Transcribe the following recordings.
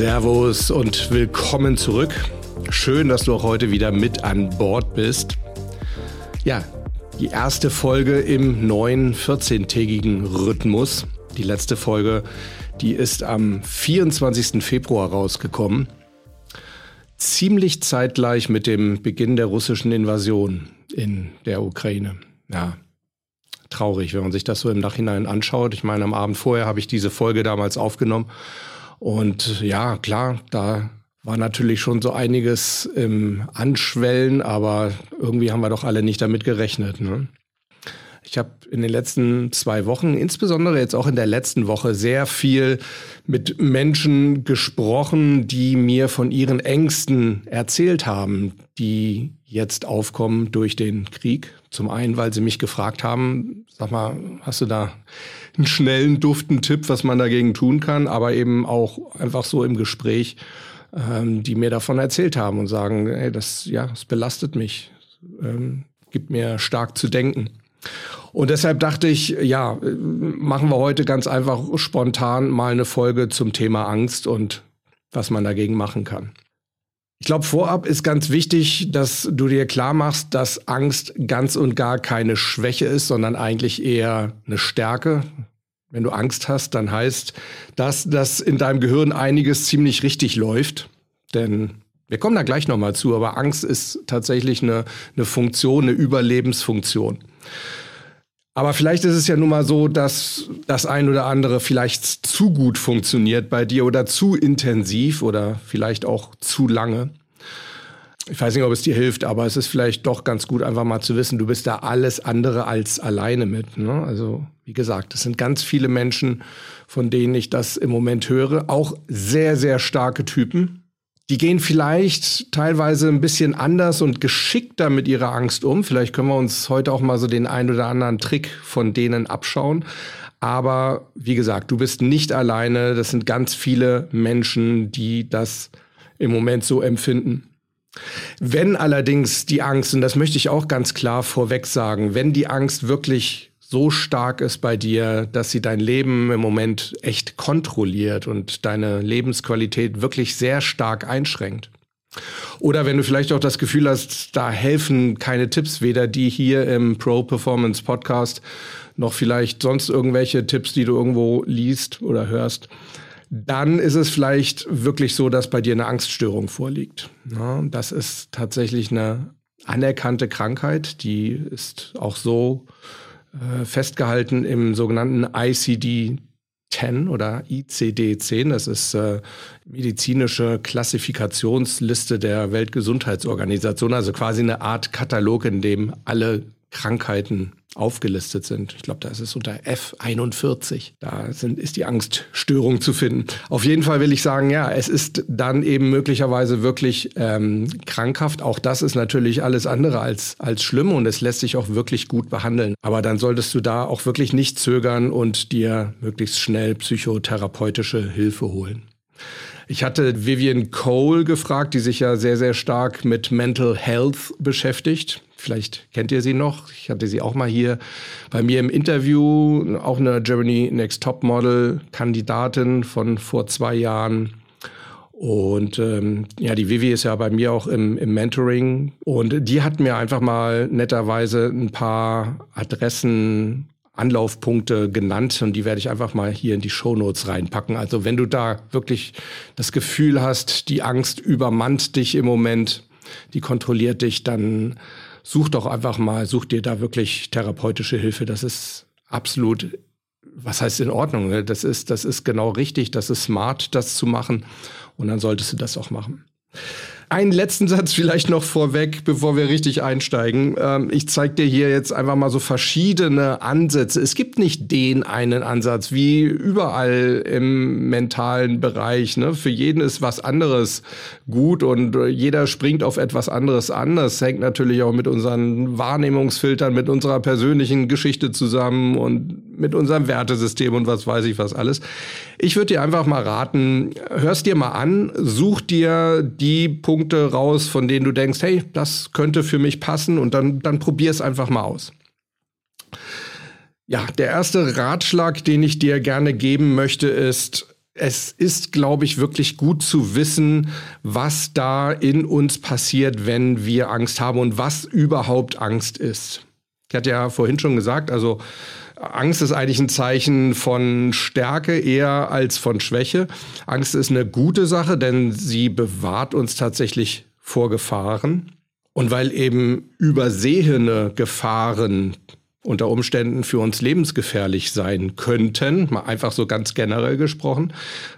Servus und willkommen zurück. Schön, dass du auch heute wieder mit an Bord bist. Ja, die erste Folge im neuen 14-tägigen Rhythmus. Die letzte Folge, die ist am 24. Februar rausgekommen. Ziemlich zeitgleich mit dem Beginn der russischen Invasion in der Ukraine. Ja, traurig, wenn man sich das so im Nachhinein anschaut. Ich meine, am Abend vorher habe ich diese Folge damals aufgenommen und ja, klar, da war natürlich schon so einiges im Anschwellen, aber irgendwie haben wir doch alle nicht damit gerechnet. Ne? Ich habe in den letzten zwei Wochen, insbesondere jetzt auch in der letzten Woche, sehr viel mit Menschen gesprochen, die mir von ihren Ängsten erzählt haben, die jetzt aufkommen durch den Krieg. Zum einen, weil sie mich gefragt haben, sag mal, hast du da einen schnellen, duften Tipp, was man dagegen tun kann, aber eben auch einfach so im Gespräch, ähm, die mir davon erzählt haben und sagen, ey, das, ja, es belastet mich, ähm, gibt mir stark zu denken. Und deshalb dachte ich, ja, machen wir heute ganz einfach spontan mal eine Folge zum Thema Angst und was man dagegen machen kann. Ich glaube, vorab ist ganz wichtig, dass du dir klar machst, dass Angst ganz und gar keine Schwäche ist, sondern eigentlich eher eine Stärke. Wenn du Angst hast, dann heißt das, dass in deinem Gehirn einiges ziemlich richtig läuft. Denn wir kommen da gleich nochmal zu, aber Angst ist tatsächlich eine, eine Funktion, eine Überlebensfunktion. Aber vielleicht ist es ja nun mal so, dass das ein oder andere vielleicht zu gut funktioniert bei dir oder zu intensiv oder vielleicht auch zu lange. Ich weiß nicht, ob es dir hilft, aber es ist vielleicht doch ganz gut, einfach mal zu wissen, du bist da alles andere als alleine mit. Ne? Also, wie gesagt, es sind ganz viele Menschen, von denen ich das im Moment höre. Auch sehr, sehr starke Typen. Die gehen vielleicht teilweise ein bisschen anders und geschickter mit ihrer Angst um. Vielleicht können wir uns heute auch mal so den ein oder anderen Trick von denen abschauen. Aber wie gesagt, du bist nicht alleine. Das sind ganz viele Menschen, die das im Moment so empfinden. Wenn allerdings die Angst, und das möchte ich auch ganz klar vorweg sagen, wenn die Angst wirklich so stark ist bei dir, dass sie dein Leben im Moment echt kontrolliert und deine Lebensqualität wirklich sehr stark einschränkt. Oder wenn du vielleicht auch das Gefühl hast, da helfen keine Tipps, weder die hier im Pro Performance Podcast noch vielleicht sonst irgendwelche Tipps, die du irgendwo liest oder hörst, dann ist es vielleicht wirklich so, dass bei dir eine Angststörung vorliegt. Ja, das ist tatsächlich eine anerkannte Krankheit, die ist auch so äh, festgehalten im sogenannten ICD-10 oder ICD-10. Das ist äh, medizinische Klassifikationsliste der Weltgesundheitsorganisation, also quasi eine Art Katalog, in dem alle Krankheiten aufgelistet sind. Ich glaube, da ist es unter F41. Da sind, ist die Angststörung zu finden. Auf jeden Fall will ich sagen, ja, es ist dann eben möglicherweise wirklich ähm, krankhaft. Auch das ist natürlich alles andere als, als schlimm und es lässt sich auch wirklich gut behandeln. Aber dann solltest du da auch wirklich nicht zögern und dir möglichst schnell psychotherapeutische Hilfe holen. Ich hatte Vivian Cole gefragt, die sich ja sehr, sehr stark mit Mental Health beschäftigt. Vielleicht kennt ihr sie noch. Ich hatte sie auch mal hier bei mir im Interview, auch eine Germany Next Top Model Kandidatin von vor zwei Jahren. Und ähm, ja, die Vivi ist ja bei mir auch im, im Mentoring. Und die hat mir einfach mal netterweise ein paar Adressen Anlaufpunkte genannt und die werde ich einfach mal hier in die Shownotes reinpacken. Also wenn du da wirklich das Gefühl hast, die Angst übermannt dich im Moment, die kontrolliert dich, dann such doch einfach mal, such dir da wirklich therapeutische Hilfe. Das ist absolut, was heißt in Ordnung? Ne? Das ist, das ist genau richtig, das ist smart, das zu machen und dann solltest du das auch machen. Einen letzten Satz vielleicht noch vorweg, bevor wir richtig einsteigen. Ähm, ich zeige dir hier jetzt einfach mal so verschiedene Ansätze. Es gibt nicht den einen Ansatz, wie überall im mentalen Bereich. Ne? Für jeden ist was anderes gut und äh, jeder springt auf etwas anderes an. Das hängt natürlich auch mit unseren Wahrnehmungsfiltern, mit unserer persönlichen Geschichte zusammen und mit unserem Wertesystem und was weiß ich was alles. Ich würde dir einfach mal raten, hörst dir mal an, such dir die Punkte raus, von denen du denkst, hey, das könnte für mich passen und dann, dann probier es einfach mal aus. Ja, der erste Ratschlag, den ich dir gerne geben möchte, ist, es ist, glaube ich, wirklich gut zu wissen, was da in uns passiert, wenn wir Angst haben und was überhaupt Angst ist. Ich hatte ja vorhin schon gesagt, also Angst ist eigentlich ein Zeichen von Stärke eher als von Schwäche. Angst ist eine gute Sache, denn sie bewahrt uns tatsächlich vor Gefahren. Und weil eben übersehene Gefahren unter Umständen für uns lebensgefährlich sein könnten, mal einfach so ganz generell gesprochen,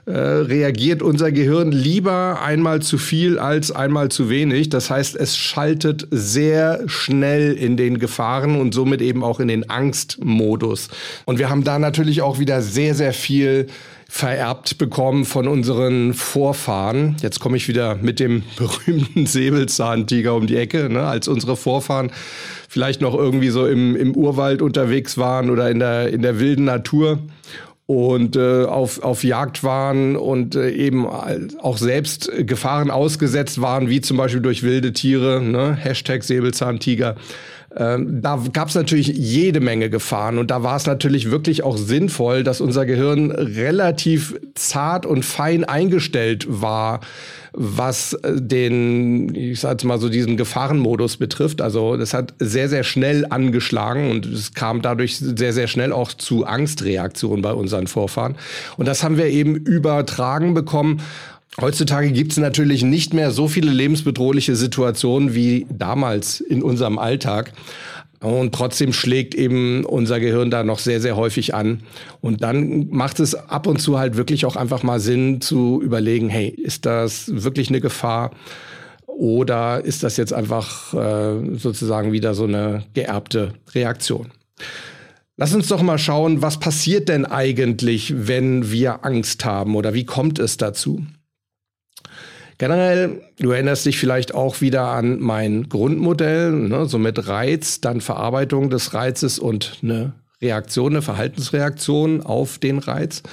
äh, reagiert unser Gehirn lieber einmal zu viel als einmal zu wenig. Das heißt, es schaltet sehr schnell in den Gefahren und somit eben auch in den Angstmodus. Und wir haben da natürlich auch wieder sehr, sehr viel vererbt bekommen von unseren Vorfahren. Jetzt komme ich wieder mit dem berühmten Säbelzahntiger um die Ecke, ne, als unsere Vorfahren vielleicht noch irgendwie so im, im Urwald unterwegs waren oder in der, in der wilden Natur und äh, auf, auf Jagd waren und äh, eben auch selbst Gefahren ausgesetzt waren, wie zum Beispiel durch wilde Tiere, ne? Hashtag Säbelzahntiger. Ähm, da gab es natürlich jede Menge Gefahren und da war es natürlich wirklich auch sinnvoll, dass unser Gehirn relativ zart und fein eingestellt war, was äh, den, ich sag mal so diesen Gefahrenmodus betrifft. Also das hat sehr, sehr schnell angeschlagen und es kam dadurch sehr, sehr schnell auch zu Angstreaktionen bei unseren Vorfahren. Und das haben wir eben übertragen bekommen Heutzutage gibt es natürlich nicht mehr so viele lebensbedrohliche Situationen wie damals in unserem Alltag. Und trotzdem schlägt eben unser Gehirn da noch sehr, sehr häufig an. Und dann macht es ab und zu halt wirklich auch einfach mal Sinn zu überlegen, hey, ist das wirklich eine Gefahr? Oder ist das jetzt einfach äh, sozusagen wieder so eine geerbte Reaktion? Lass uns doch mal schauen, was passiert denn eigentlich, wenn wir Angst haben oder wie kommt es dazu? Generell, du erinnerst dich vielleicht auch wieder an mein Grundmodell, ne, so mit Reiz, dann Verarbeitung des Reizes und eine Reaktion, eine Verhaltensreaktion auf den Reiz.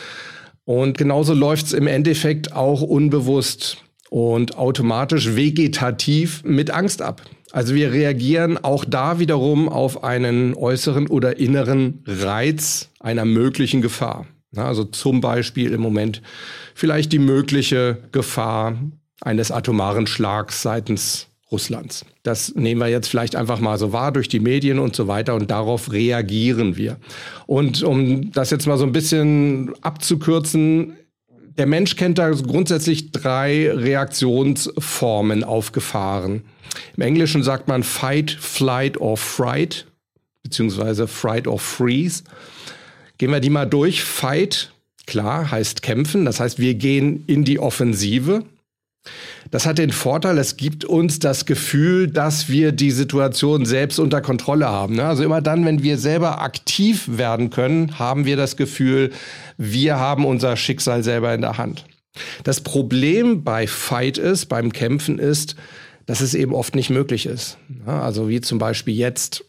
Und genauso läuft es im Endeffekt auch unbewusst und automatisch vegetativ mit Angst ab. Also wir reagieren auch da wiederum auf einen äußeren oder inneren Reiz einer möglichen Gefahr. Also zum Beispiel im Moment vielleicht die mögliche Gefahr eines atomaren Schlags seitens Russlands. Das nehmen wir jetzt vielleicht einfach mal so wahr durch die Medien und so weiter und darauf reagieren wir. Und um das jetzt mal so ein bisschen abzukürzen, der Mensch kennt da grundsätzlich drei Reaktionsformen auf Gefahren. Im Englischen sagt man Fight, Flight or Fright, beziehungsweise Fright or Freeze. Gehen wir die mal durch. Fight, klar, heißt kämpfen. Das heißt, wir gehen in die Offensive. Das hat den Vorteil, es gibt uns das Gefühl, dass wir die Situation selbst unter Kontrolle haben. Ne? Also immer dann, wenn wir selber aktiv werden können, haben wir das Gefühl, wir haben unser Schicksal selber in der Hand. Das Problem bei Fight ist, beim Kämpfen ist, dass es eben oft nicht möglich ist. Also wie zum Beispiel jetzt,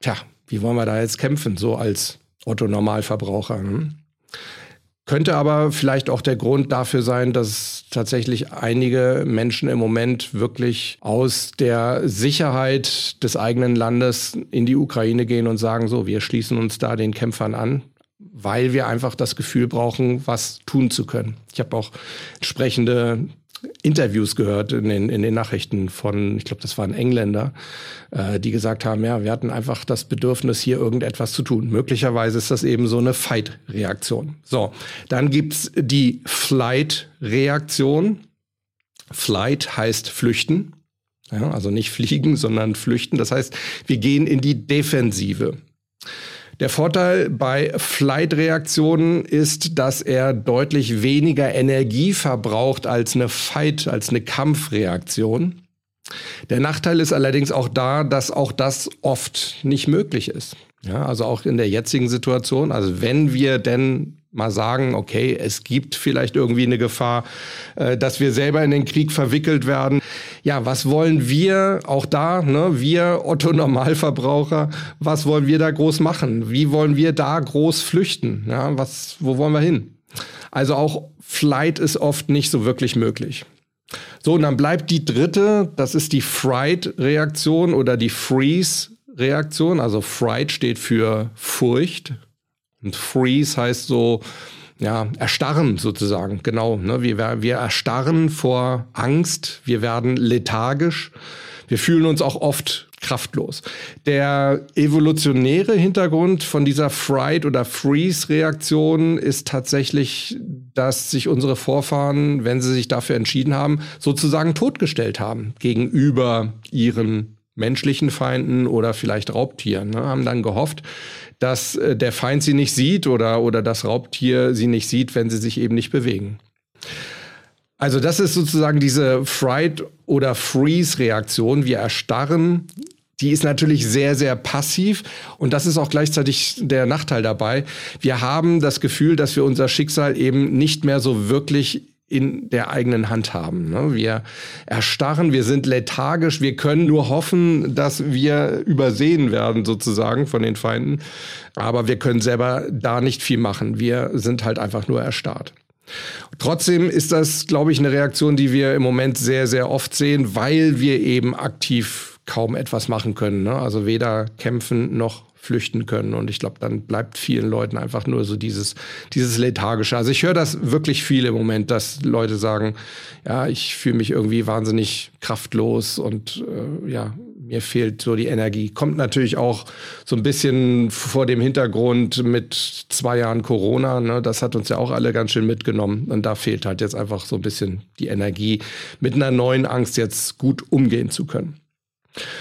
tja, wie wollen wir da jetzt kämpfen, so als Otto Normalverbraucher? Hm? Könnte aber vielleicht auch der Grund dafür sein, dass tatsächlich einige Menschen im Moment wirklich aus der Sicherheit des eigenen Landes in die Ukraine gehen und sagen, so, wir schließen uns da den Kämpfern an, weil wir einfach das Gefühl brauchen, was tun zu können. Ich habe auch entsprechende Interviews gehört in den, in den Nachrichten von, ich glaube, das waren Engländer, äh, die gesagt haben, ja, wir hatten einfach das Bedürfnis, hier irgendetwas zu tun. Möglicherweise ist das eben so eine Fight-Reaktion. So, dann gibt's die Flight-Reaktion. Flight heißt flüchten. Ja, also nicht fliegen, sondern flüchten. Das heißt, wir gehen in die Defensive. Der Vorteil bei Flight-Reaktionen ist, dass er deutlich weniger Energie verbraucht als eine Fight, als eine Kampfreaktion. Der Nachteil ist allerdings auch da, dass auch das oft nicht möglich ist. Ja, also auch in der jetzigen Situation. Also wenn wir denn mal sagen, okay, es gibt vielleicht irgendwie eine Gefahr, äh, dass wir selber in den Krieg verwickelt werden. Ja, was wollen wir auch da, ne, wir Otto Normalverbraucher, was wollen wir da groß machen? Wie wollen wir da groß flüchten? Ja, was, wo wollen wir hin? Also auch Flight ist oft nicht so wirklich möglich. So, und dann bleibt die dritte, das ist die Fright-Reaktion oder die Freeze-Reaktion. Also Fright steht für Furcht, und Freeze heißt so, ja, erstarren sozusagen, genau. Ne? Wir, wir erstarren vor Angst, wir werden lethargisch, wir fühlen uns auch oft kraftlos. Der evolutionäre Hintergrund von dieser Fright- oder Freeze-Reaktion ist tatsächlich, dass sich unsere Vorfahren, wenn sie sich dafür entschieden haben, sozusagen totgestellt haben gegenüber ihren menschlichen Feinden oder vielleicht Raubtieren. Ne? Haben dann gehofft, dass äh, der Feind sie nicht sieht oder, oder das Raubtier sie nicht sieht, wenn sie sich eben nicht bewegen. Also das ist sozusagen diese Fright- oder Freeze-Reaktion. Wir erstarren. Die ist natürlich sehr, sehr passiv und das ist auch gleichzeitig der Nachteil dabei. Wir haben das Gefühl, dass wir unser Schicksal eben nicht mehr so wirklich in der eigenen Hand haben. Ne? Wir erstarren, wir sind lethargisch, wir können nur hoffen, dass wir übersehen werden sozusagen von den Feinden, aber wir können selber da nicht viel machen. Wir sind halt einfach nur erstarrt. Trotzdem ist das, glaube ich, eine Reaktion, die wir im Moment sehr, sehr oft sehen, weil wir eben aktiv kaum etwas machen können. Ne? Also weder kämpfen noch flüchten können. Und ich glaube, dann bleibt vielen Leuten einfach nur so dieses, dieses Lethargische. Also ich höre das wirklich viel im Moment, dass Leute sagen, ja, ich fühle mich irgendwie wahnsinnig kraftlos und äh, ja, mir fehlt so die Energie. Kommt natürlich auch so ein bisschen vor dem Hintergrund mit zwei Jahren Corona. Ne? Das hat uns ja auch alle ganz schön mitgenommen. Und da fehlt halt jetzt einfach so ein bisschen die Energie, mit einer neuen Angst jetzt gut umgehen zu können.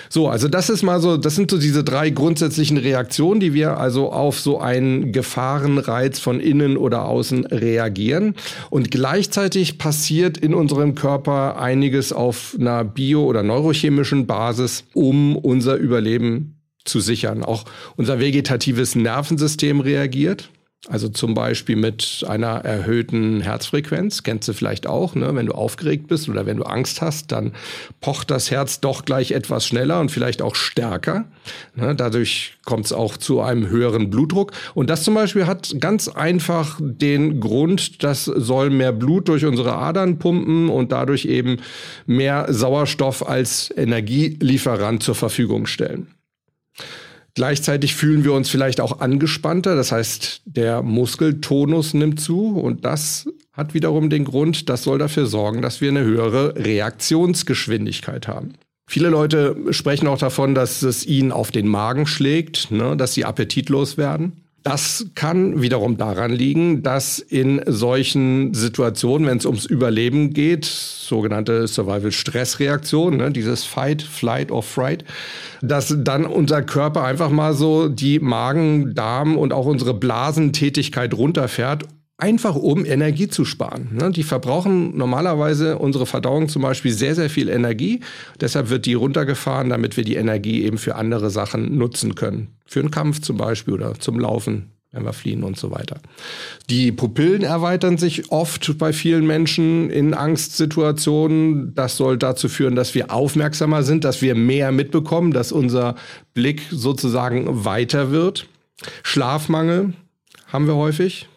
So, also das ist mal so, das sind so diese drei grundsätzlichen Reaktionen, die wir also auf so einen Gefahrenreiz von innen oder außen reagieren. Und gleichzeitig passiert in unserem Körper einiges auf einer bio- oder neurochemischen Basis, um unser Überleben zu sichern. Auch unser vegetatives Nervensystem reagiert. Also zum Beispiel mit einer erhöhten Herzfrequenz, kennst du vielleicht auch, ne? wenn du aufgeregt bist oder wenn du Angst hast, dann pocht das Herz doch gleich etwas schneller und vielleicht auch stärker. Ne? Dadurch kommt es auch zu einem höheren Blutdruck. Und das zum Beispiel hat ganz einfach den Grund, das soll mehr Blut durch unsere Adern pumpen und dadurch eben mehr Sauerstoff als Energielieferant zur Verfügung stellen. Gleichzeitig fühlen wir uns vielleicht auch angespannter, das heißt, der Muskeltonus nimmt zu und das hat wiederum den Grund, das soll dafür sorgen, dass wir eine höhere Reaktionsgeschwindigkeit haben. Viele Leute sprechen auch davon, dass es ihnen auf den Magen schlägt, ne, dass sie appetitlos werden. Das kann wiederum daran liegen, dass in solchen Situationen, wenn es ums Überleben geht, sogenannte Survival-Stress-Reaktion, ne, dieses Fight, Flight or Fright, dass dann unser Körper einfach mal so die Magen, Darm und auch unsere Blasentätigkeit runterfährt einfach um Energie zu sparen. Ne? Die verbrauchen normalerweise unsere Verdauung zum Beispiel sehr, sehr viel Energie. Deshalb wird die runtergefahren, damit wir die Energie eben für andere Sachen nutzen können. Für einen Kampf zum Beispiel oder zum Laufen, wenn wir fliehen und so weiter. Die Pupillen erweitern sich oft bei vielen Menschen in Angstsituationen. Das soll dazu führen, dass wir aufmerksamer sind, dass wir mehr mitbekommen, dass unser Blick sozusagen weiter wird. Schlafmangel haben wir häufig.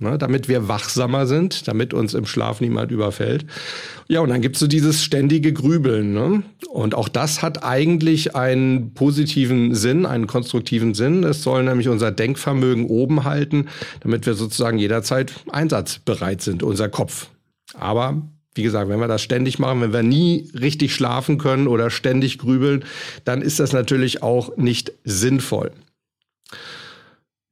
Ne, damit wir wachsamer sind, damit uns im Schlaf niemand überfällt. Ja, und dann gibt's so dieses ständige Grübeln. Ne? Und auch das hat eigentlich einen positiven Sinn, einen konstruktiven Sinn. Es soll nämlich unser Denkvermögen oben halten, damit wir sozusagen jederzeit einsatzbereit sind, unser Kopf. Aber wie gesagt, wenn wir das ständig machen, wenn wir nie richtig schlafen können oder ständig grübeln, dann ist das natürlich auch nicht sinnvoll.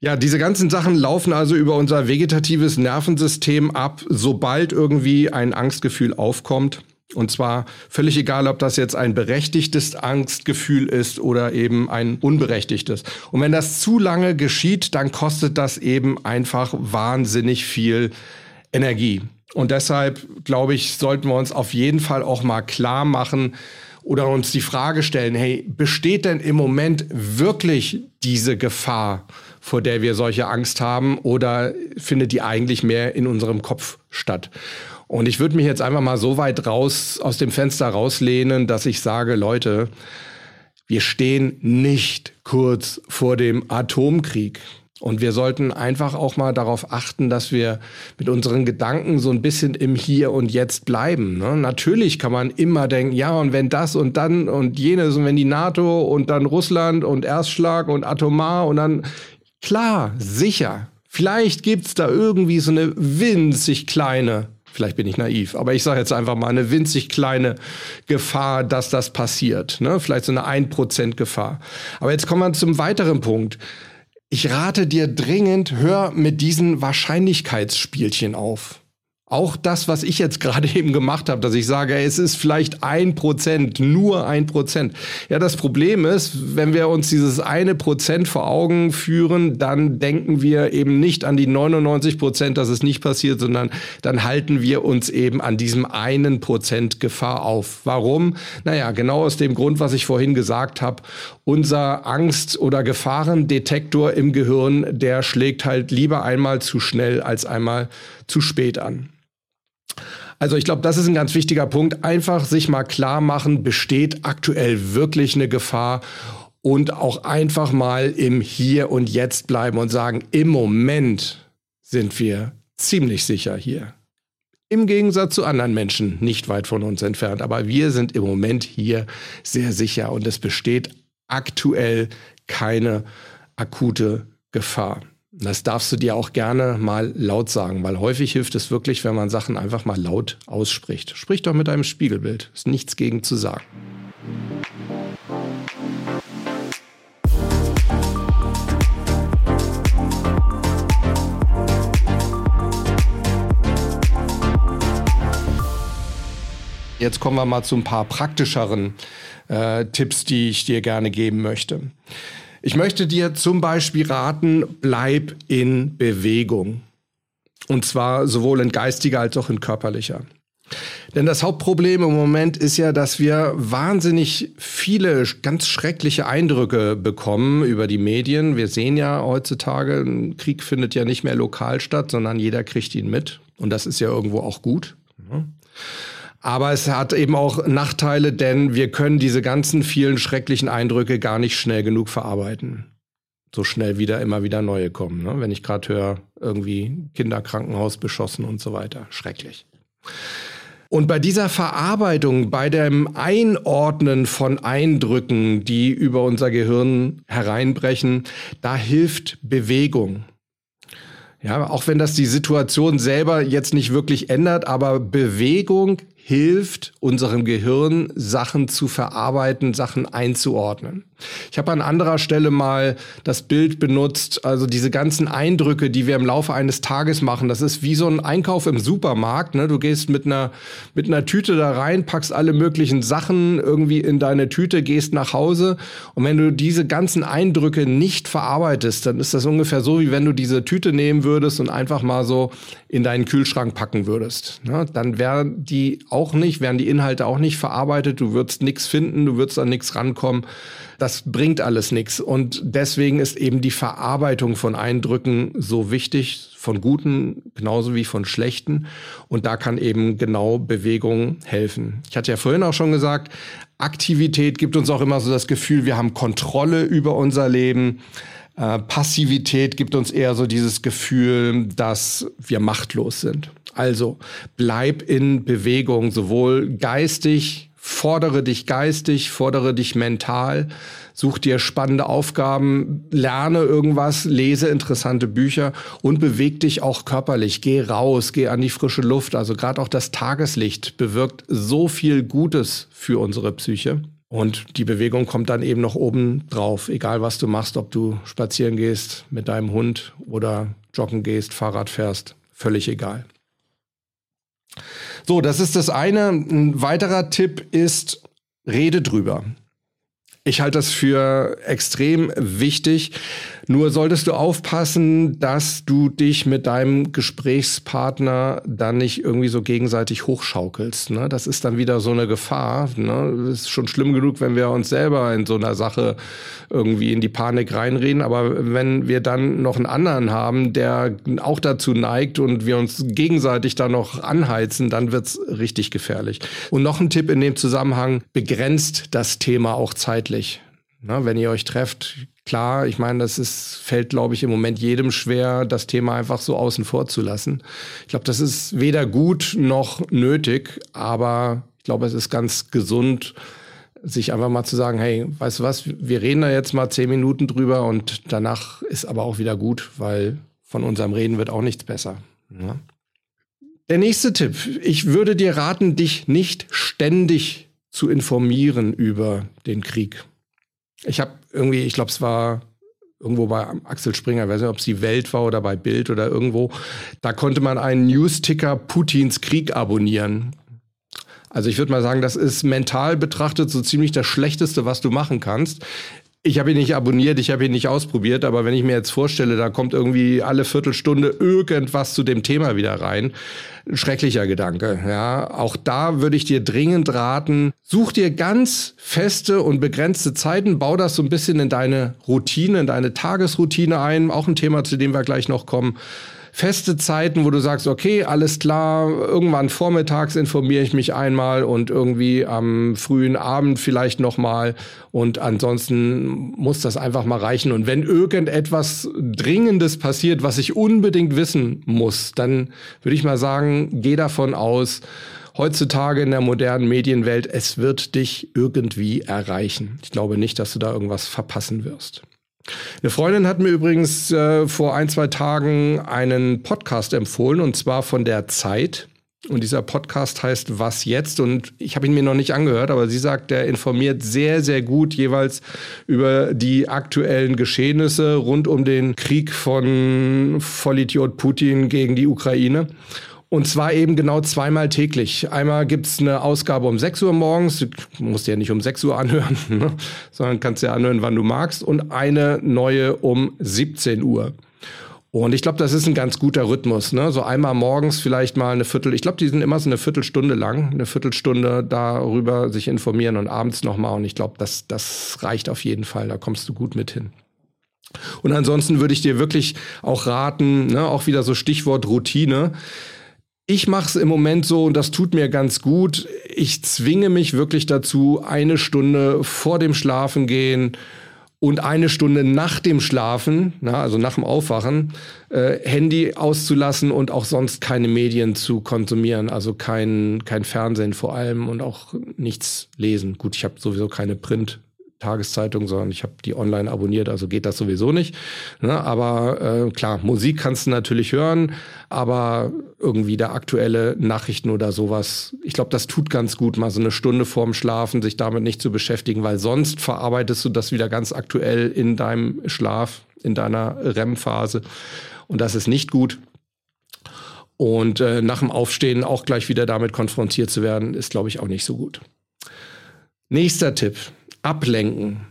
Ja, diese ganzen Sachen laufen also über unser vegetatives Nervensystem ab, sobald irgendwie ein Angstgefühl aufkommt. Und zwar völlig egal, ob das jetzt ein berechtigtes Angstgefühl ist oder eben ein unberechtigtes. Und wenn das zu lange geschieht, dann kostet das eben einfach wahnsinnig viel Energie. Und deshalb, glaube ich, sollten wir uns auf jeden Fall auch mal klar machen oder uns die Frage stellen, hey, besteht denn im Moment wirklich diese Gefahr, vor der wir solche Angst haben, oder findet die eigentlich mehr in unserem Kopf statt? Und ich würde mich jetzt einfach mal so weit raus aus dem Fenster rauslehnen, dass ich sage, Leute, wir stehen nicht kurz vor dem Atomkrieg. Und wir sollten einfach auch mal darauf achten, dass wir mit unseren Gedanken so ein bisschen im Hier und Jetzt bleiben. Ne? Natürlich kann man immer denken, ja, und wenn das und dann und jenes und wenn die NATO und dann Russland und Erstschlag und Atomar und dann, klar, sicher. Vielleicht gibt's da irgendwie so eine winzig kleine Vielleicht bin ich naiv, aber ich sage jetzt einfach mal eine winzig kleine Gefahr, dass das passiert. Ne? Vielleicht so eine 1% Gefahr. Aber jetzt kommen wir zum weiteren Punkt. Ich rate dir dringend, hör mit diesen Wahrscheinlichkeitsspielchen auf. Auch das, was ich jetzt gerade eben gemacht habe, dass ich sage, es ist vielleicht ein Prozent, nur ein Prozent. Ja, das Problem ist, wenn wir uns dieses eine Prozent vor Augen führen, dann denken wir eben nicht an die 99 Prozent, dass es nicht passiert, sondern dann halten wir uns eben an diesem einen Prozent Gefahr auf. Warum? Naja, genau aus dem Grund, was ich vorhin gesagt habe. Unser Angst- oder Gefahrendetektor im Gehirn, der schlägt halt lieber einmal zu schnell als einmal zu spät an. Also ich glaube, das ist ein ganz wichtiger Punkt. Einfach sich mal klar machen, besteht aktuell wirklich eine Gefahr und auch einfach mal im Hier und Jetzt bleiben und sagen, im Moment sind wir ziemlich sicher hier. Im Gegensatz zu anderen Menschen nicht weit von uns entfernt. Aber wir sind im Moment hier sehr sicher und es besteht aktuell keine akute Gefahr. Das darfst du dir auch gerne mal laut sagen, weil häufig hilft es wirklich, wenn man Sachen einfach mal laut ausspricht. Sprich doch mit einem Spiegelbild. Ist nichts gegen zu sagen. Jetzt kommen wir mal zu ein paar praktischeren äh, Tipps, die ich dir gerne geben möchte. Ich möchte dir zum Beispiel raten, bleib in Bewegung. Und zwar sowohl in geistiger als auch in körperlicher. Denn das Hauptproblem im Moment ist ja, dass wir wahnsinnig viele ganz schreckliche Eindrücke bekommen über die Medien. Wir sehen ja heutzutage, ein Krieg findet ja nicht mehr lokal statt, sondern jeder kriegt ihn mit. Und das ist ja irgendwo auch gut. Aber es hat eben auch Nachteile, denn wir können diese ganzen vielen schrecklichen Eindrücke gar nicht schnell genug verarbeiten. So schnell wieder immer wieder neue kommen. Ne? Wenn ich gerade höre, irgendwie Kinderkrankenhaus beschossen und so weiter. Schrecklich. Und bei dieser Verarbeitung, bei dem Einordnen von Eindrücken, die über unser Gehirn hereinbrechen, da hilft Bewegung. Ja, auch wenn das die Situation selber jetzt nicht wirklich ändert, aber Bewegung hilft unserem Gehirn, Sachen zu verarbeiten, Sachen einzuordnen. Ich habe an anderer Stelle mal das Bild benutzt, also diese ganzen Eindrücke, die wir im Laufe eines Tages machen. Das ist wie so ein Einkauf im Supermarkt. Ne? Du gehst mit einer, mit einer Tüte da rein, packst alle möglichen Sachen irgendwie in deine Tüte, gehst nach Hause. Und wenn du diese ganzen Eindrücke nicht verarbeitest, dann ist das ungefähr so, wie wenn du diese Tüte nehmen würdest und einfach mal so in deinen Kühlschrank packen würdest. Ne? Dann wären die auch nicht, wären die Inhalte auch nicht verarbeitet. Du würdest nichts finden, du würdest an nichts rankommen. Das bringt alles nichts. Und deswegen ist eben die Verarbeitung von Eindrücken so wichtig, von guten genauso wie von schlechten. Und da kann eben genau Bewegung helfen. Ich hatte ja vorhin auch schon gesagt, Aktivität gibt uns auch immer so das Gefühl, wir haben Kontrolle über unser Leben. Äh, Passivität gibt uns eher so dieses Gefühl, dass wir machtlos sind. Also bleib in Bewegung, sowohl geistig fordere dich geistig, fordere dich mental, such dir spannende Aufgaben, lerne irgendwas, lese interessante Bücher und beweg dich auch körperlich. Geh raus, geh an die frische Luft. Also gerade auch das Tageslicht bewirkt so viel Gutes für unsere Psyche. Und die Bewegung kommt dann eben noch oben drauf, egal was du machst, ob du spazieren gehst mit deinem Hund oder joggen gehst, Fahrrad fährst, völlig egal. So, das ist das eine. Ein weiterer Tipp ist, rede drüber. Ich halte das für extrem wichtig. Nur solltest du aufpassen, dass du dich mit deinem Gesprächspartner dann nicht irgendwie so gegenseitig hochschaukelst. Ne? Das ist dann wieder so eine Gefahr. Ne? Das ist schon schlimm genug, wenn wir uns selber in so einer Sache irgendwie in die Panik reinreden. Aber wenn wir dann noch einen anderen haben, der auch dazu neigt und wir uns gegenseitig da noch anheizen, dann wird's richtig gefährlich. Und noch ein Tipp in dem Zusammenhang, begrenzt das Thema auch zeitlich. Na, wenn ihr euch trefft, klar, ich meine, das ist, fällt, glaube ich, im Moment jedem schwer, das Thema einfach so außen vor zu lassen. Ich glaube, das ist weder gut noch nötig, aber ich glaube, es ist ganz gesund, sich einfach mal zu sagen, hey, weißt du was, wir reden da jetzt mal zehn Minuten drüber und danach ist aber auch wieder gut, weil von unserem Reden wird auch nichts besser. Ja. Der nächste Tipp. Ich würde dir raten, dich nicht ständig zu informieren über den Krieg. Ich habe irgendwie, ich glaube, es war irgendwo bei Axel Springer, ich weiß nicht, ob es die Welt war oder bei Bild oder irgendwo, da konnte man einen Newsticker Putins Krieg abonnieren. Also ich würde mal sagen, das ist mental betrachtet so ziemlich das Schlechteste, was du machen kannst. Ich habe ihn nicht abonniert, ich habe ihn nicht ausprobiert, aber wenn ich mir jetzt vorstelle, da kommt irgendwie alle Viertelstunde irgendwas zu dem Thema wieder rein, schrecklicher Gedanke. Ja, auch da würde ich dir dringend raten, such dir ganz feste und begrenzte Zeiten, bau das so ein bisschen in deine Routine, in deine Tagesroutine ein, auch ein Thema, zu dem wir gleich noch kommen feste Zeiten, wo du sagst, okay, alles klar, irgendwann vormittags informiere ich mich einmal und irgendwie am frühen Abend vielleicht nochmal und ansonsten muss das einfach mal reichen. Und wenn irgendetwas Dringendes passiert, was ich unbedingt wissen muss, dann würde ich mal sagen, geh davon aus, heutzutage in der modernen Medienwelt, es wird dich irgendwie erreichen. Ich glaube nicht, dass du da irgendwas verpassen wirst. Eine Freundin hat mir übrigens äh, vor ein, zwei Tagen einen Podcast empfohlen und zwar von der Zeit. Und dieser Podcast heißt Was jetzt? Und ich habe ihn mir noch nicht angehört, aber sie sagt, der informiert sehr, sehr gut jeweils über die aktuellen Geschehnisse rund um den Krieg von Vollidiot Putin gegen die Ukraine. Und zwar eben genau zweimal täglich. Einmal gibt's eine Ausgabe um 6 Uhr morgens, du musst ja nicht um 6 Uhr anhören, ne? sondern kannst ja anhören, wann du magst, und eine neue um 17 Uhr. Und ich glaube, das ist ein ganz guter Rhythmus. Ne? So einmal morgens vielleicht mal eine Viertel, ich glaube, die sind immer so eine Viertelstunde lang, eine Viertelstunde darüber sich informieren und abends nochmal. Und ich glaube, das, das reicht auf jeden Fall. Da kommst du gut mit hin. Und ansonsten würde ich dir wirklich auch raten, ne, auch wieder so Stichwort Routine ich mache es im Moment so und das tut mir ganz gut. Ich zwinge mich wirklich dazu, eine Stunde vor dem Schlafengehen und eine Stunde nach dem Schlafen, na, also nach dem Aufwachen, äh, Handy auszulassen und auch sonst keine Medien zu konsumieren, also kein, kein Fernsehen vor allem und auch nichts lesen. Gut, ich habe sowieso keine Print. Tageszeitung, sondern ich habe die online abonniert, also geht das sowieso nicht. Ne? Aber äh, klar, Musik kannst du natürlich hören, aber irgendwie der aktuelle Nachrichten oder sowas, ich glaube, das tut ganz gut, mal so eine Stunde vorm Schlafen sich damit nicht zu beschäftigen, weil sonst verarbeitest du das wieder ganz aktuell in deinem Schlaf, in deiner REM-Phase. Und das ist nicht gut. Und äh, nach dem Aufstehen auch gleich wieder damit konfrontiert zu werden, ist, glaube ich, auch nicht so gut. Nächster Tipp ablenken.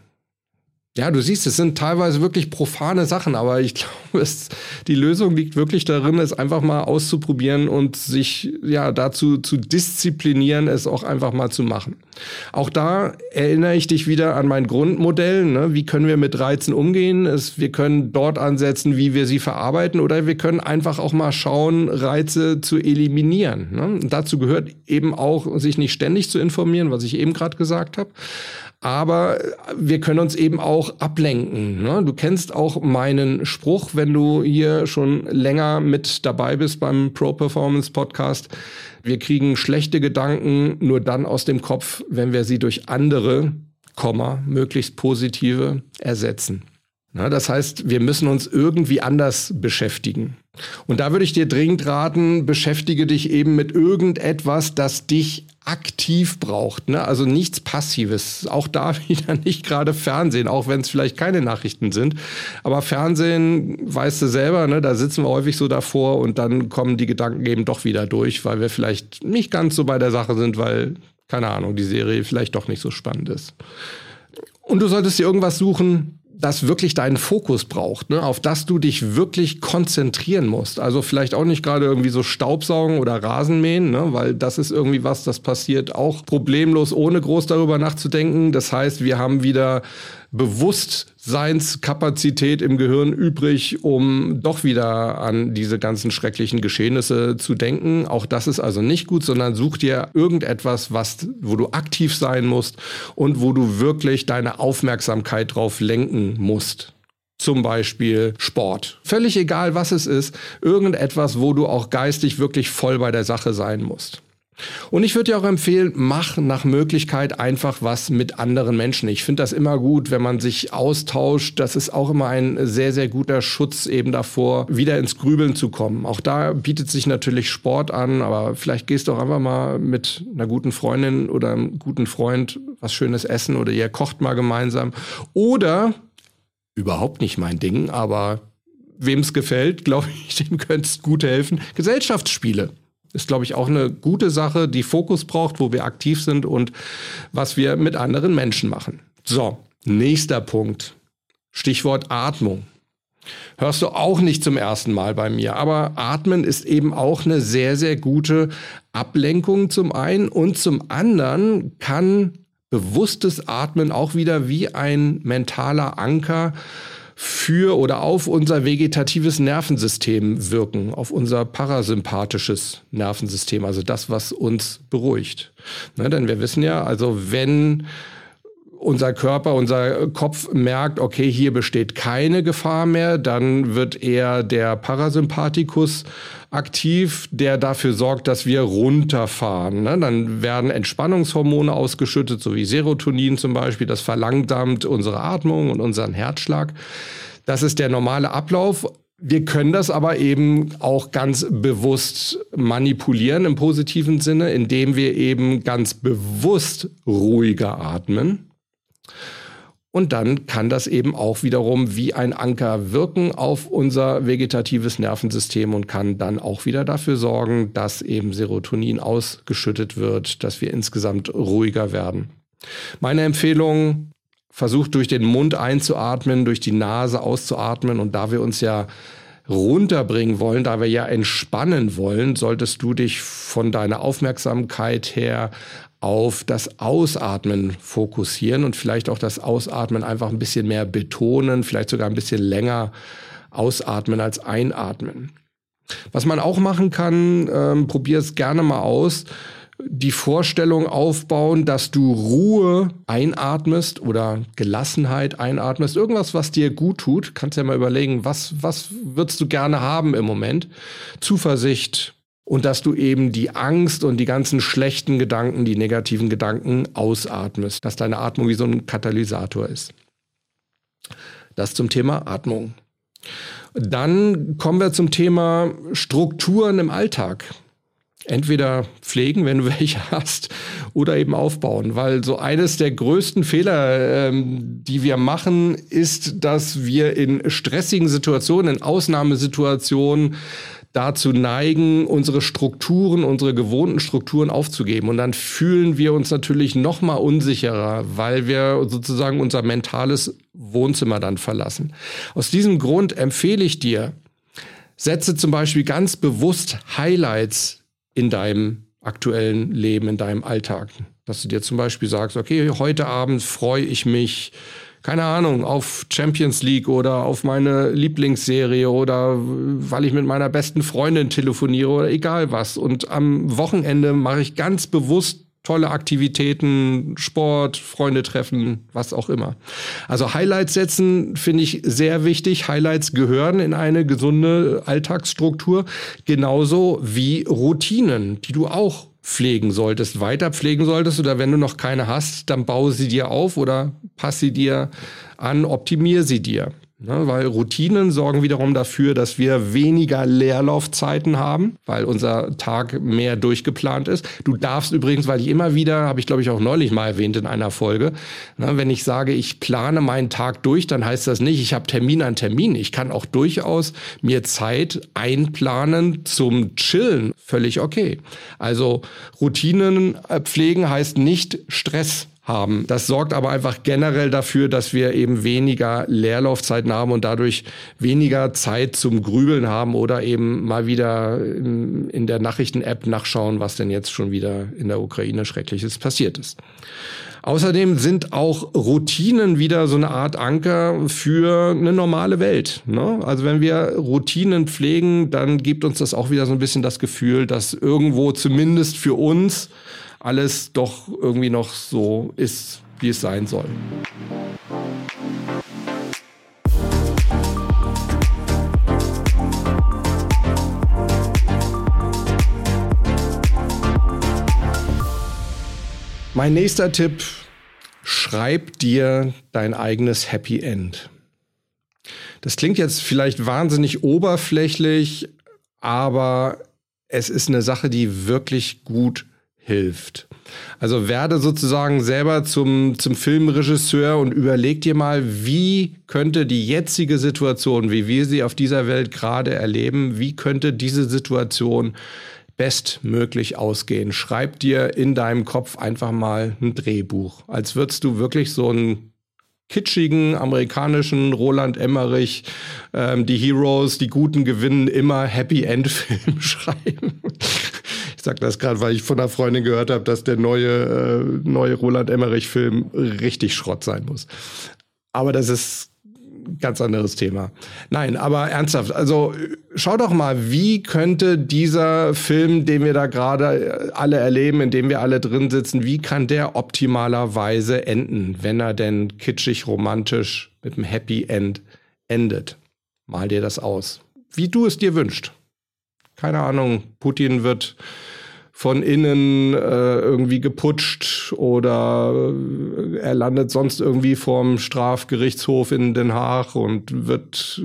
Ja, du siehst, es sind teilweise wirklich profane Sachen, aber ich glaube, es, die Lösung liegt wirklich darin, es einfach mal auszuprobieren und sich ja dazu zu disziplinieren, es auch einfach mal zu machen. Auch da erinnere ich dich wieder an mein Grundmodell. Ne? Wie können wir mit Reizen umgehen? Es, wir können dort ansetzen, wie wir sie verarbeiten, oder wir können einfach auch mal schauen, Reize zu eliminieren. Ne? Dazu gehört eben auch, sich nicht ständig zu informieren, was ich eben gerade gesagt habe aber wir können uns eben auch ablenken. Ne? Du kennst auch meinen Spruch, wenn du hier schon länger mit dabei bist beim Pro Performance Podcast. Wir kriegen schlechte Gedanken nur dann aus dem Kopf, wenn wir sie durch andere, Komma, möglichst positive ersetzen. Na, das heißt, wir müssen uns irgendwie anders beschäftigen. Und da würde ich dir dringend raten, beschäftige dich eben mit irgendetwas, das dich aktiv braucht. Ne? Also nichts Passives. Auch da wieder nicht gerade Fernsehen, auch wenn es vielleicht keine Nachrichten sind. Aber Fernsehen, weißt du selber, ne? da sitzen wir häufig so davor und dann kommen die Gedanken eben doch wieder durch, weil wir vielleicht nicht ganz so bei der Sache sind, weil, keine Ahnung, die Serie vielleicht doch nicht so spannend ist. Und du solltest dir irgendwas suchen, das wirklich deinen Fokus braucht, ne? auf das du dich wirklich konzentrieren musst. Also vielleicht auch nicht gerade irgendwie so Staubsaugen oder Rasenmähen, ne? weil das ist irgendwie was, das passiert auch problemlos, ohne groß darüber nachzudenken. Das heißt, wir haben wieder Bewusstseinskapazität im Gehirn übrig, um doch wieder an diese ganzen schrecklichen Geschehnisse zu denken. Auch das ist also nicht gut, sondern such dir irgendetwas, was, wo du aktiv sein musst und wo du wirklich deine Aufmerksamkeit drauf lenken musst. Zum Beispiel Sport. Völlig egal, was es ist. Irgendetwas, wo du auch geistig wirklich voll bei der Sache sein musst. Und ich würde dir auch empfehlen, mach nach Möglichkeit einfach was mit anderen Menschen. Ich finde das immer gut, wenn man sich austauscht. Das ist auch immer ein sehr, sehr guter Schutz eben davor, wieder ins Grübeln zu kommen. Auch da bietet sich natürlich Sport an, aber vielleicht gehst du auch einfach mal mit einer guten Freundin oder einem guten Freund was Schönes essen oder ihr kocht mal gemeinsam. Oder überhaupt nicht mein Ding, aber wem es gefällt, glaube ich, dem könnte es gut helfen. Gesellschaftsspiele ist, glaube ich, auch eine gute Sache, die Fokus braucht, wo wir aktiv sind und was wir mit anderen Menschen machen. So, nächster Punkt. Stichwort Atmung. Hörst du auch nicht zum ersten Mal bei mir, aber Atmen ist eben auch eine sehr, sehr gute Ablenkung zum einen und zum anderen kann bewusstes Atmen auch wieder wie ein mentaler Anker für oder auf unser vegetatives Nervensystem wirken, auf unser parasympathisches Nervensystem, also das, was uns beruhigt. Ne, denn wir wissen ja, also wenn unser Körper, unser Kopf merkt, okay, hier besteht keine Gefahr mehr, dann wird eher der Parasympathikus aktiv, der dafür sorgt, dass wir runterfahren. Ne? Dann werden Entspannungshormone ausgeschüttet, so wie Serotonin zum Beispiel. Das verlangsamt unsere Atmung und unseren Herzschlag. Das ist der normale Ablauf. Wir können das aber eben auch ganz bewusst manipulieren im positiven Sinne, indem wir eben ganz bewusst ruhiger atmen. Und dann kann das eben auch wiederum wie ein Anker wirken auf unser vegetatives Nervensystem und kann dann auch wieder dafür sorgen, dass eben Serotonin ausgeschüttet wird, dass wir insgesamt ruhiger werden. Meine Empfehlung, versucht durch den Mund einzuatmen, durch die Nase auszuatmen und da wir uns ja runterbringen wollen, da wir ja entspannen wollen, solltest du dich von deiner Aufmerksamkeit her auf das Ausatmen fokussieren und vielleicht auch das Ausatmen einfach ein bisschen mehr betonen, vielleicht sogar ein bisschen länger ausatmen als einatmen. Was man auch machen kann, ähm, probier es gerne mal aus, die Vorstellung aufbauen, dass du Ruhe einatmest oder Gelassenheit einatmest, irgendwas, was dir gut tut. Kannst ja mal überlegen, was, was würdest du gerne haben im Moment? Zuversicht, und dass du eben die Angst und die ganzen schlechten Gedanken, die negativen Gedanken ausatmest, dass deine Atmung wie so ein Katalysator ist. Das zum Thema Atmung. Dann kommen wir zum Thema Strukturen im Alltag. Entweder pflegen, wenn du welche hast, oder eben aufbauen. Weil so eines der größten Fehler, ähm, die wir machen, ist, dass wir in stressigen Situationen, in Ausnahmesituationen dazu neigen, unsere Strukturen, unsere gewohnten Strukturen aufzugeben. Und dann fühlen wir uns natürlich noch mal unsicherer, weil wir sozusagen unser mentales Wohnzimmer dann verlassen. Aus diesem Grund empfehle ich dir, setze zum Beispiel ganz bewusst Highlights in deinem aktuellen Leben, in deinem Alltag. Dass du dir zum Beispiel sagst, okay, heute Abend freue ich mich keine Ahnung, auf Champions League oder auf meine Lieblingsserie oder weil ich mit meiner besten Freundin telefoniere oder egal was. Und am Wochenende mache ich ganz bewusst tolle Aktivitäten, Sport, Freunde treffen, was auch immer. Also Highlights setzen finde ich sehr wichtig. Highlights gehören in eine gesunde Alltagsstruktur, genauso wie Routinen, die du auch pflegen solltest, weiter pflegen solltest oder wenn du noch keine hast, dann baue sie dir auf oder passe sie dir an, optimiere sie dir. Ne, weil Routinen sorgen wiederum dafür, dass wir weniger Leerlaufzeiten haben, weil unser Tag mehr durchgeplant ist. Du darfst übrigens, weil ich immer wieder, habe ich glaube ich auch neulich mal erwähnt in einer Folge, ne, wenn ich sage, ich plane meinen Tag durch, dann heißt das nicht, ich habe Termin an Termin. Ich kann auch durchaus mir Zeit einplanen zum Chillen. Völlig okay. Also Routinen pflegen heißt nicht Stress haben. Das sorgt aber einfach generell dafür, dass wir eben weniger Leerlaufzeiten haben und dadurch weniger Zeit zum Grübeln haben oder eben mal wieder in, in der Nachrichten-App nachschauen, was denn jetzt schon wieder in der Ukraine Schreckliches passiert ist. Außerdem sind auch Routinen wieder so eine Art Anker für eine normale Welt. Ne? Also wenn wir Routinen pflegen, dann gibt uns das auch wieder so ein bisschen das Gefühl, dass irgendwo zumindest für uns alles doch irgendwie noch so ist, wie es sein soll. Mein nächster Tipp, schreib dir dein eigenes Happy End. Das klingt jetzt vielleicht wahnsinnig oberflächlich, aber es ist eine Sache, die wirklich gut hilft. Also werde sozusagen selber zum, zum Filmregisseur und überleg dir mal, wie könnte die jetzige Situation, wie wir sie auf dieser Welt gerade erleben, wie könnte diese Situation bestmöglich ausgehen. Schreib dir in deinem Kopf einfach mal ein Drehbuch, als würdest du wirklich so einen kitschigen amerikanischen Roland Emmerich, ähm, die Heroes, die Guten gewinnen immer Happy End Film schreiben sage das gerade, weil ich von einer Freundin gehört habe, dass der neue, äh, neue Roland Emmerich-Film richtig Schrott sein muss. Aber das ist ganz anderes Thema. Nein, aber ernsthaft, also schau doch mal, wie könnte dieser Film, den wir da gerade alle erleben, in dem wir alle drin sitzen, wie kann der optimalerweise enden, wenn er denn kitschig, romantisch mit einem Happy End endet? Mal dir das aus. Wie du es dir wünschst. Keine Ahnung, Putin wird von innen äh, irgendwie geputscht oder äh, er landet sonst irgendwie vorm Strafgerichtshof in Den Haag und wird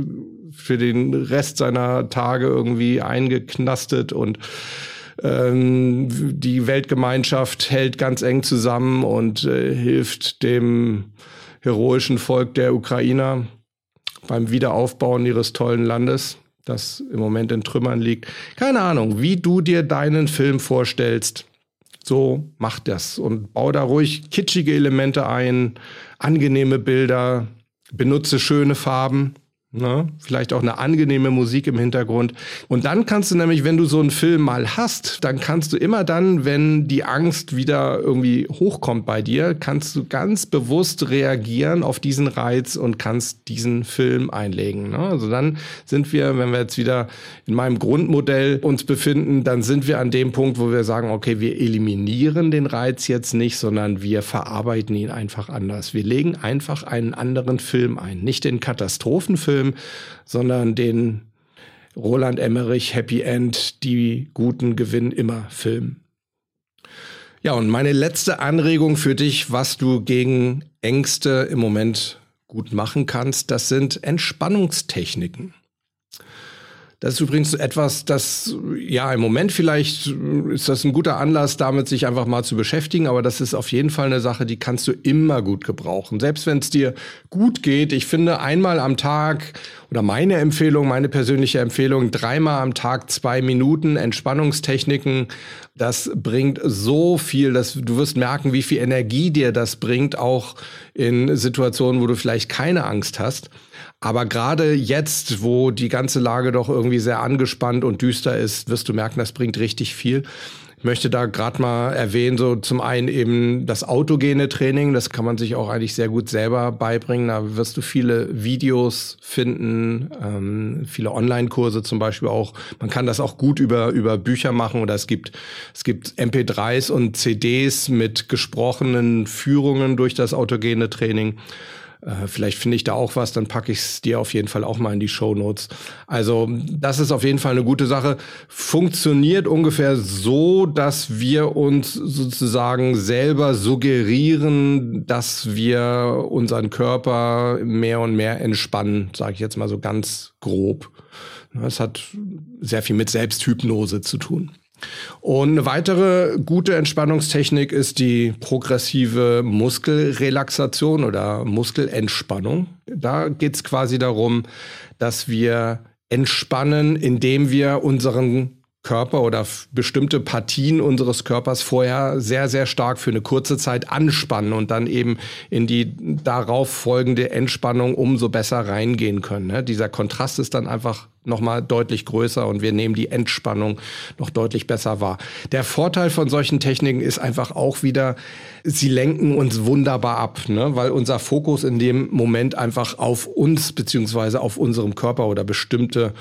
für den Rest seiner Tage irgendwie eingeknastet und ähm, die Weltgemeinschaft hält ganz eng zusammen und äh, hilft dem heroischen Volk der Ukrainer beim Wiederaufbauen ihres tollen Landes das im Moment in Trümmern liegt. Keine Ahnung, wie du dir deinen Film vorstellst. So mach das und bau da ruhig kitschige Elemente ein, angenehme Bilder, benutze schöne Farben. Ne? Vielleicht auch eine angenehme Musik im Hintergrund. Und dann kannst du nämlich, wenn du so einen Film mal hast, dann kannst du immer dann, wenn die Angst wieder irgendwie hochkommt bei dir, kannst du ganz bewusst reagieren auf diesen Reiz und kannst diesen Film einlegen. Ne? Also dann sind wir, wenn wir jetzt wieder in meinem Grundmodell uns befinden, dann sind wir an dem Punkt, wo wir sagen, okay, wir eliminieren den Reiz jetzt nicht, sondern wir verarbeiten ihn einfach anders. Wir legen einfach einen anderen Film ein. Nicht den Katastrophenfilm, Film, sondern den Roland Emmerich Happy End, die Guten gewinnen immer Film. Ja, und meine letzte Anregung für dich, was du gegen Ängste im Moment gut machen kannst, das sind Entspannungstechniken. Das ist übrigens etwas, das, ja, im Moment vielleicht ist das ein guter Anlass, damit sich einfach mal zu beschäftigen, aber das ist auf jeden Fall eine Sache, die kannst du immer gut gebrauchen. Selbst wenn es dir gut geht, ich finde einmal am Tag oder meine Empfehlung, meine persönliche Empfehlung, dreimal am Tag zwei Minuten Entspannungstechniken, das bringt so viel, dass du wirst merken, wie viel Energie dir das bringt, auch in Situationen, wo du vielleicht keine Angst hast. Aber gerade jetzt, wo die ganze Lage doch irgendwie sehr angespannt und düster ist, wirst du merken, das bringt richtig viel. Ich möchte da gerade mal erwähnen, so zum einen eben das autogene Training, das kann man sich auch eigentlich sehr gut selber beibringen. Da wirst du viele Videos finden, ähm, viele Online-Kurse zum Beispiel auch. Man kann das auch gut über, über Bücher machen oder es gibt, es gibt MP3s und CDs mit gesprochenen Führungen durch das autogene Training. Äh, vielleicht finde ich da auch was, dann packe ich es dir auf jeden Fall auch mal in die Show Notes. Also das ist auf jeden Fall eine gute Sache. Funktioniert ungefähr so, dass wir uns sozusagen selber suggerieren, dass wir unseren Körper mehr und mehr entspannen, sage ich jetzt mal so ganz grob. Es hat sehr viel mit Selbsthypnose zu tun. Und eine weitere gute Entspannungstechnik ist die progressive Muskelrelaxation oder Muskelentspannung. Da geht es quasi darum, dass wir entspannen, indem wir unseren Körper oder bestimmte Partien unseres Körpers vorher sehr, sehr stark für eine kurze Zeit anspannen und dann eben in die darauf folgende Entspannung umso besser reingehen können. Ne? Dieser Kontrast ist dann einfach nochmal deutlich größer und wir nehmen die Entspannung noch deutlich besser wahr. Der Vorteil von solchen Techniken ist einfach auch wieder, sie lenken uns wunderbar ab, ne? weil unser Fokus in dem Moment einfach auf uns beziehungsweise auf unserem Körper oder bestimmte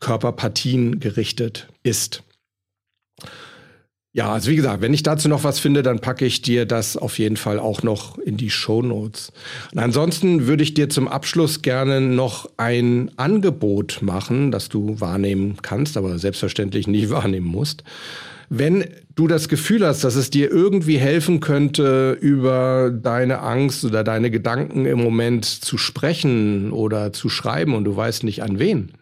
Körperpartien gerichtet ist. Ja, also wie gesagt, wenn ich dazu noch was finde, dann packe ich dir das auf jeden Fall auch noch in die Show Notes. Und ansonsten würde ich dir zum Abschluss gerne noch ein Angebot machen, das du wahrnehmen kannst, aber selbstverständlich nicht wahrnehmen musst. Wenn du das Gefühl hast, dass es dir irgendwie helfen könnte, über deine Angst oder deine Gedanken im Moment zu sprechen oder zu schreiben und du weißt nicht an wen,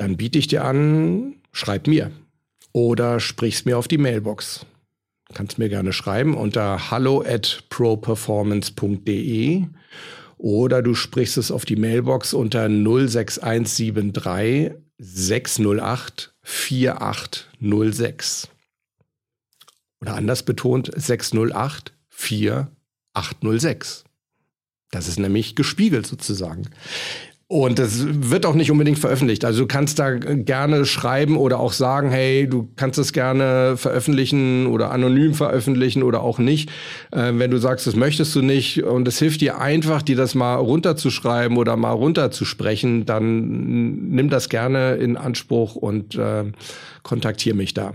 dann biete ich dir an, schreib mir oder sprich's mir auf die Mailbox. Kannst mir gerne schreiben unter hallo at properformance.de oder du sprichst es auf die Mailbox unter 06173 608 4806. Oder anders betont 608 4806. Das ist nämlich gespiegelt sozusagen. Und das wird auch nicht unbedingt veröffentlicht. Also du kannst da gerne schreiben oder auch sagen, hey, du kannst es gerne veröffentlichen oder anonym veröffentlichen oder auch nicht. Äh, wenn du sagst, das möchtest du nicht und es hilft dir einfach, dir das mal runterzuschreiben oder mal runterzusprechen, dann nimm das gerne in Anspruch und äh, kontaktiere mich da.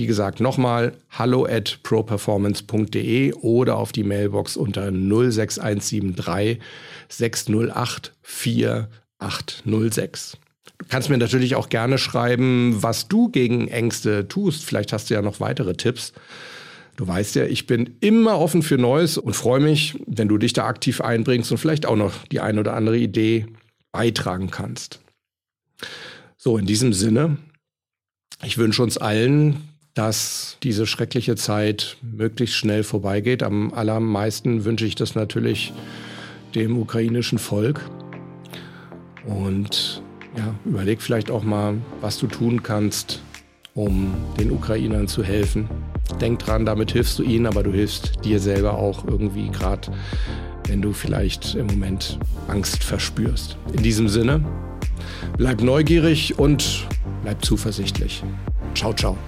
Wie gesagt, nochmal hallo at properformance.de oder auf die Mailbox unter 06173 608 4806. Du kannst mir natürlich auch gerne schreiben, was du gegen Ängste tust. Vielleicht hast du ja noch weitere Tipps. Du weißt ja, ich bin immer offen für Neues und freue mich, wenn du dich da aktiv einbringst und vielleicht auch noch die eine oder andere Idee beitragen kannst. So, in diesem Sinne, ich wünsche uns allen, dass diese schreckliche Zeit möglichst schnell vorbeigeht. Am allermeisten wünsche ich das natürlich dem ukrainischen Volk. Und ja, überleg vielleicht auch mal, was du tun kannst, um den Ukrainern zu helfen. Denk dran, damit hilfst du ihnen, aber du hilfst dir selber auch irgendwie, gerade wenn du vielleicht im Moment Angst verspürst. In diesem Sinne, bleib neugierig und bleib zuversichtlich. Ciao, ciao.